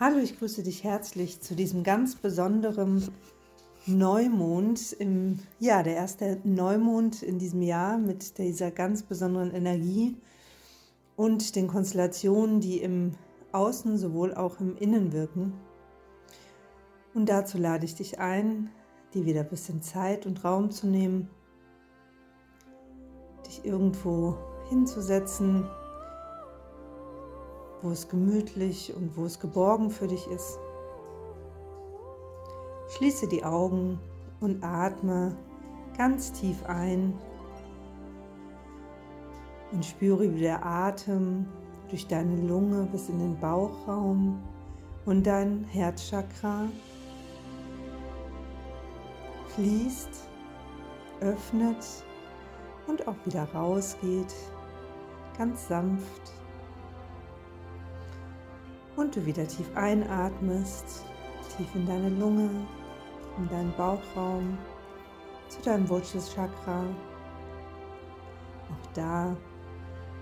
Hallo, ich grüße dich herzlich zu diesem ganz besonderen Neumond im ja, der erste Neumond in diesem Jahr mit dieser ganz besonderen Energie und den Konstellationen, die im Außen sowohl auch im Innen wirken. Und dazu lade ich dich ein, dir wieder ein bisschen Zeit und Raum zu nehmen, dich irgendwo hinzusetzen, wo es gemütlich und wo es geborgen für dich ist. Schließe die Augen und atme ganz tief ein und spüre, wie der Atem durch deine Lunge bis in den Bauchraum und dein Herzchakra fließt, öffnet und auch wieder rausgeht, ganz sanft und du wieder tief einatmest, tief in deine Lunge, in deinen Bauchraum, zu deinem Wurzelchakra. Auch da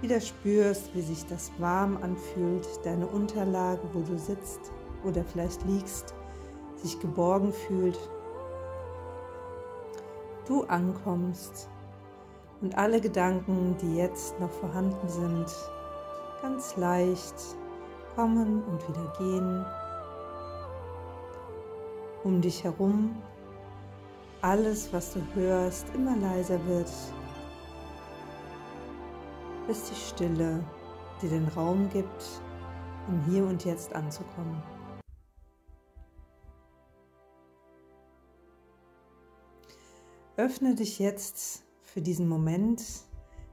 wieder spürst, wie sich das warm anfühlt, deine Unterlage, wo du sitzt oder vielleicht liegst, sich geborgen fühlt. Du ankommst und alle Gedanken, die jetzt noch vorhanden sind, ganz leicht kommen und wieder gehen. Um dich herum alles, was du hörst, immer leiser wird, bis die Stille dir den Raum gibt, um hier und jetzt anzukommen. Öffne dich jetzt für diesen Moment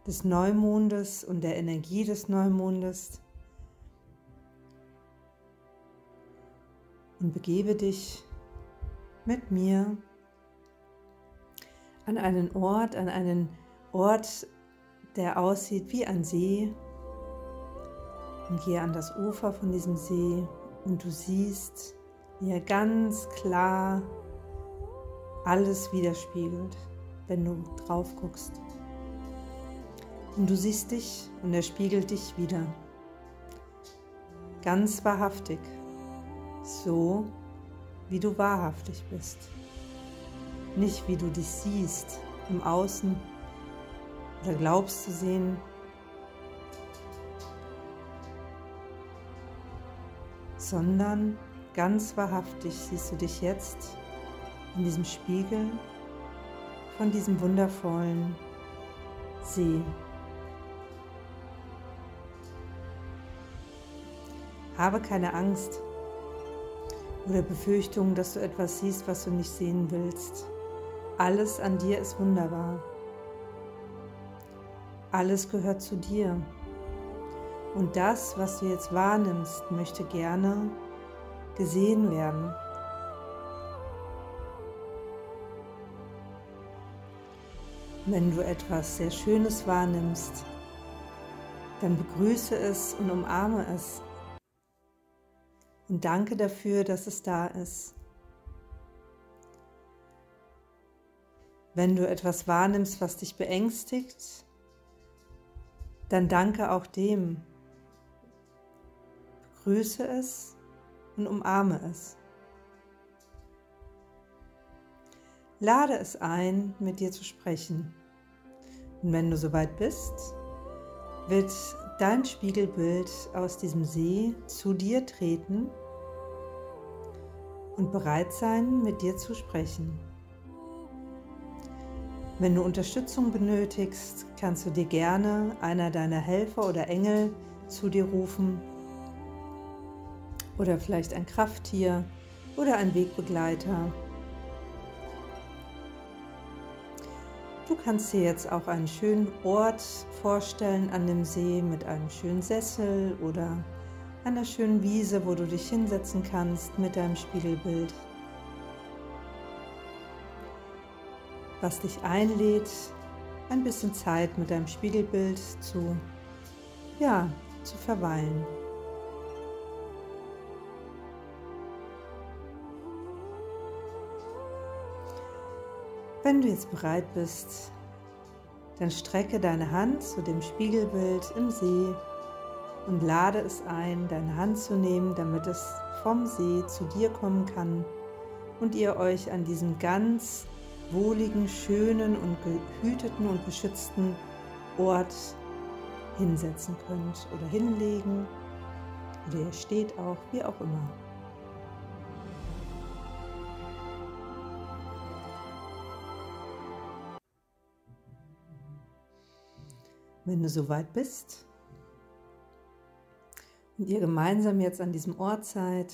des Neumondes und der Energie des Neumondes und begebe dich mit mir an einen Ort, an einen Ort, der aussieht wie ein See und gehe an das Ufer von diesem See und du siehst, wie er ganz klar alles widerspiegelt, wenn du drauf guckst. Und du siehst dich und er spiegelt dich wieder. Ganz wahrhaftig so wie du wahrhaftig bist. Nicht wie du dich siehst im Außen oder glaubst zu sehen. sondern ganz wahrhaftig siehst du dich jetzt in diesem Spiegel von diesem wundervollen See. Habe keine Angst, oder Befürchtung, dass du etwas siehst, was du nicht sehen willst. Alles an dir ist wunderbar. Alles gehört zu dir. Und das, was du jetzt wahrnimmst, möchte gerne gesehen werden. Wenn du etwas sehr Schönes wahrnimmst, dann begrüße es und umarme es und danke dafür, dass es da ist. Wenn du etwas wahrnimmst, was dich beängstigt, dann danke auch dem. Begrüße es und umarme es. Lade es ein, mit dir zu sprechen. Und wenn du soweit bist, wird dein Spiegelbild aus diesem See zu dir treten und bereit sein, mit dir zu sprechen. Wenn du Unterstützung benötigst, kannst du dir gerne einer deiner Helfer oder Engel zu dir rufen oder vielleicht ein Krafttier oder ein Wegbegleiter. Du kannst dir jetzt auch einen schönen Ort vorstellen an dem See mit einem schönen Sessel oder einer schönen Wiese, wo du dich hinsetzen kannst mit deinem Spiegelbild. Was dich einlädt, ein bisschen Zeit mit deinem Spiegelbild zu, ja, zu verweilen. Wenn du jetzt bereit bist, dann strecke deine Hand zu dem Spiegelbild im See und lade es ein, deine Hand zu nehmen, damit es vom See zu dir kommen kann und ihr euch an diesem ganz wohligen, schönen und gehüteten und beschützten Ort hinsetzen könnt oder hinlegen oder ihr steht auch, wie auch immer. Wenn du soweit bist und ihr gemeinsam jetzt an diesem Ort seid,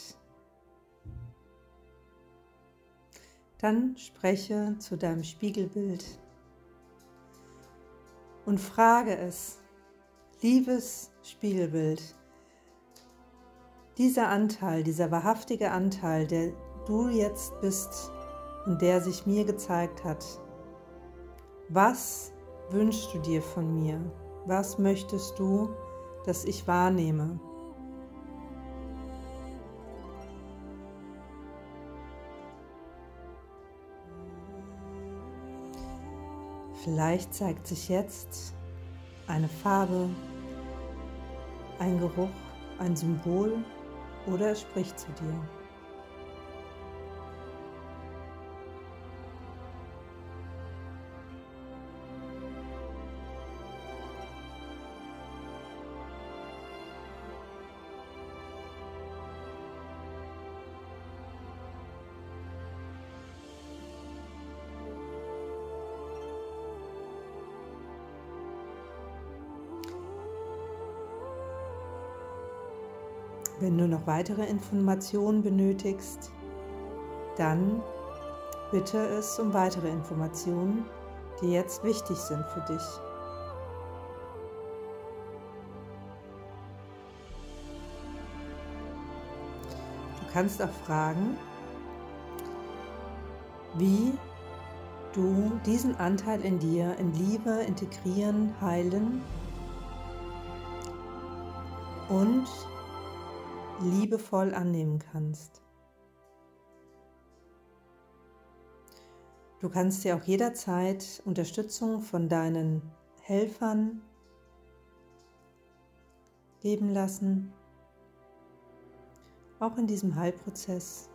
dann spreche zu deinem Spiegelbild und frage es, liebes Spiegelbild, dieser Anteil, dieser wahrhaftige Anteil, der du jetzt bist und der sich mir gezeigt hat, was wünschst du dir von mir? Was möchtest du, dass ich wahrnehme? Vielleicht zeigt sich jetzt eine Farbe, ein Geruch, ein Symbol oder es spricht zu dir. Wenn du noch weitere Informationen benötigst, dann bitte es um weitere Informationen, die jetzt wichtig sind für dich. Du kannst auch fragen, wie du diesen Anteil in dir in Liebe integrieren, heilen und liebevoll annehmen kannst. Du kannst dir auch jederzeit Unterstützung von deinen Helfern geben lassen, auch in diesem Heilprozess.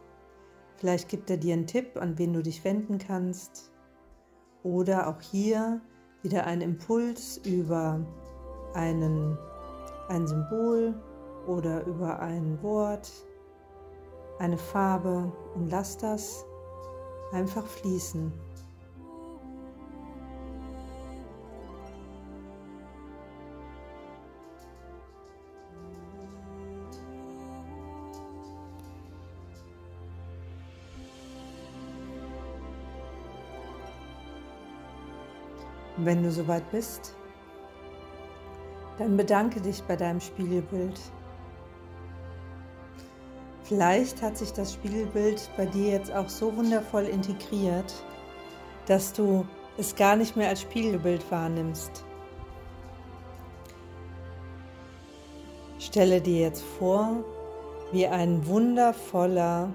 Vielleicht gibt er dir einen Tipp, an wen du dich wenden kannst. Oder auch hier wieder ein Impuls über einen, ein Symbol oder über ein Wort, eine Farbe und lass das einfach fließen. wenn du soweit bist, dann bedanke dich bei deinem Spiegelbild Vielleicht hat sich das Spiegelbild bei dir jetzt auch so wundervoll integriert, dass du es gar nicht mehr als Spiegelbild wahrnimmst. Stelle dir jetzt vor, wie ein wundervoller,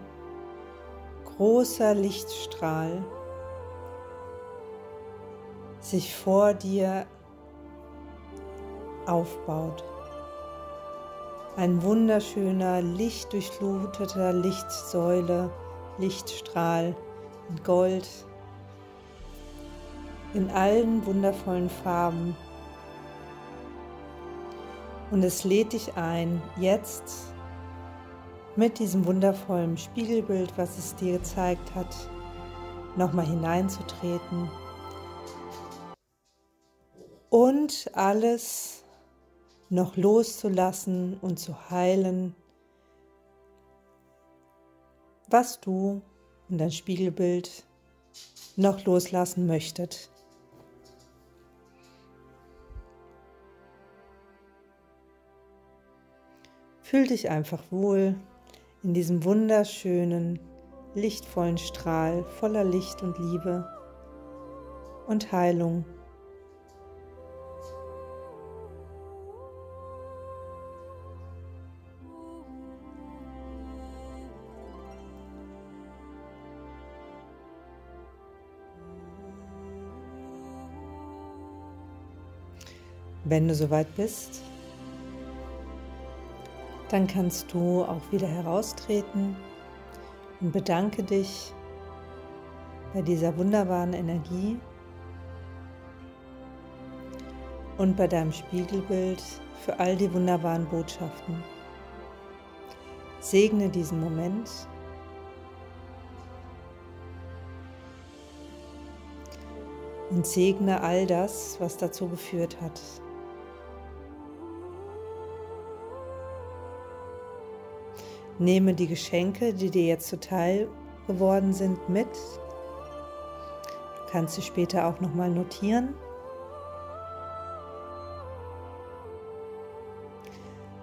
großer Lichtstrahl sich vor dir aufbaut. Ein wunderschöner, lichtdurchfluteter Lichtsäule, Lichtstrahl in Gold, in allen wundervollen Farben. Und es lädt dich ein, jetzt mit diesem wundervollen Spiegelbild, was es dir gezeigt hat, nochmal hineinzutreten und alles noch loszulassen und zu heilen, was du und dein Spiegelbild noch loslassen möchtet. Fühl dich einfach wohl in diesem wunderschönen, lichtvollen Strahl voller Licht und Liebe und Heilung. Wenn du soweit bist, Dann kannst du auch wieder heraustreten und bedanke dich bei dieser wunderbaren Energie und bei deinem Spiegelbild für all die wunderbaren Botschaften. Segne diesen Moment. Und segne all das, was dazu geführt hat. Nehme die Geschenke, die dir jetzt zuteil geworden sind, mit. Du kannst sie später auch nochmal notieren.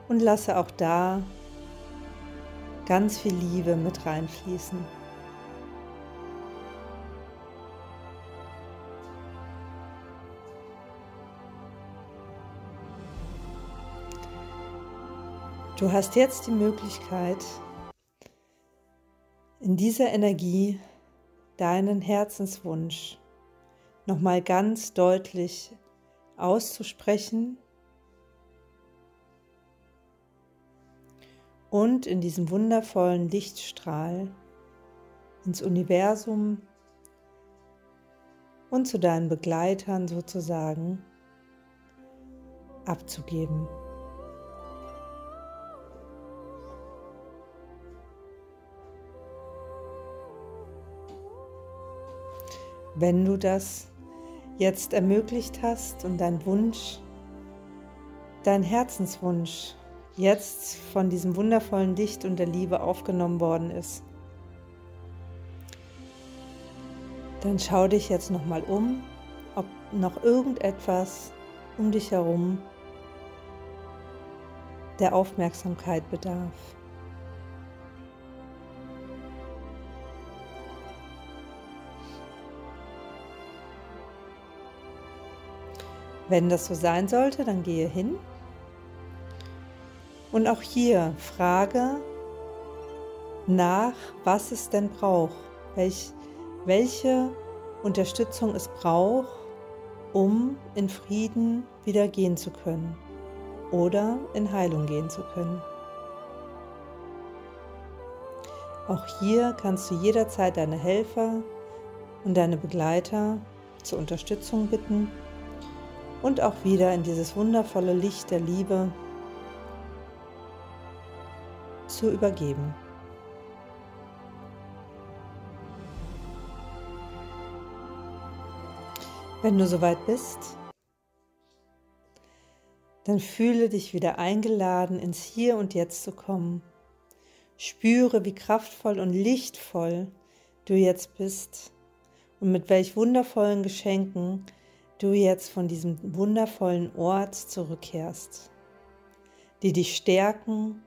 Und lasse auch da ganz viel Liebe mit reinfließen. Du hast jetzt die Möglichkeit, in dieser Energie deinen Herzenswunsch nochmal ganz deutlich auszusprechen und in diesem wundervollen Lichtstrahl ins Universum und zu deinen Begleitern sozusagen abzugeben. Wenn du das jetzt ermöglicht hast und dein Wunsch, dein Herzenswunsch jetzt von diesem wundervollen Licht und der Liebe aufgenommen worden ist, dann schau dich jetzt nochmal um, ob noch irgendetwas um dich herum der Aufmerksamkeit bedarf. Wenn das so sein sollte, dann gehe hin. Und auch hier frage nach, was es denn braucht, welch, welche Unterstützung es braucht, um in Frieden wieder gehen zu können oder in Heilung gehen zu können. Auch hier kannst du jederzeit deine Helfer und deine Begleiter zur Unterstützung bitten und auch wieder in dieses wundervolle Licht der Liebe zu übergeben. Wenn du soweit bist, dann fühle dich wieder eingeladen, ins Hier und Jetzt zu kommen. Spüre, wie kraftvoll und lichtvoll du jetzt bist und mit welch wundervollen Geschenken du jetzt von diesem wundervollen Ort zurückkehrst, die dich stärken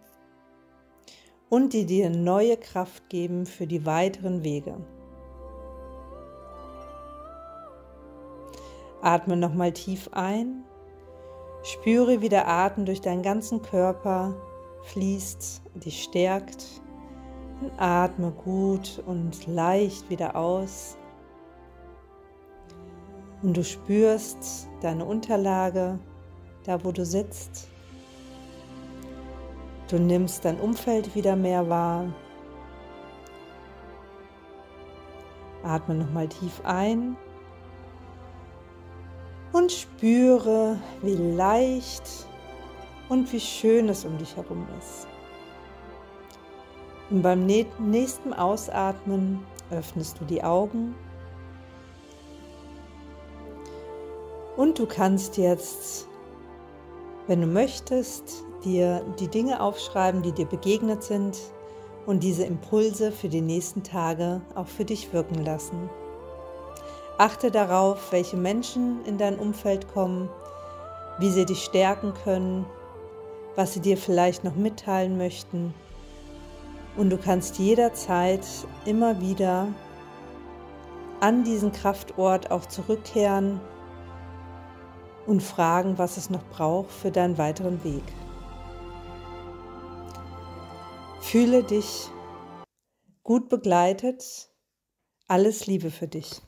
und die dir neue Kraft geben für die weiteren Wege. Atme nochmal tief ein, spüre, wie der Atem durch deinen ganzen Körper fließt, dich stärkt. Und atme gut und leicht wieder aus. Und du spürst deine Unterlage, da wo du sitzt. Du nimmst dein Umfeld wieder mehr wahr. Atme nochmal tief ein und spüre, wie leicht und wie schön es um dich herum ist. Und beim nächsten Ausatmen öffnest du die Augen und du kannst jetzt, wenn du möchtest, dir die Dinge aufschreiben, die dir begegnet sind und diese Impulse für die nächsten Tage auch für dich wirken lassen. Achte darauf, welche Menschen in dein Umfeld kommen, wie sie dich stärken können, was sie dir vielleicht noch mitteilen möchten. Und du kannst jederzeit immer wieder an diesen Kraftort auch zurückkehren und fragen, was es noch braucht für deinen weiteren Weg. Fühle dich gut begleitet. Alles Liebe für dich.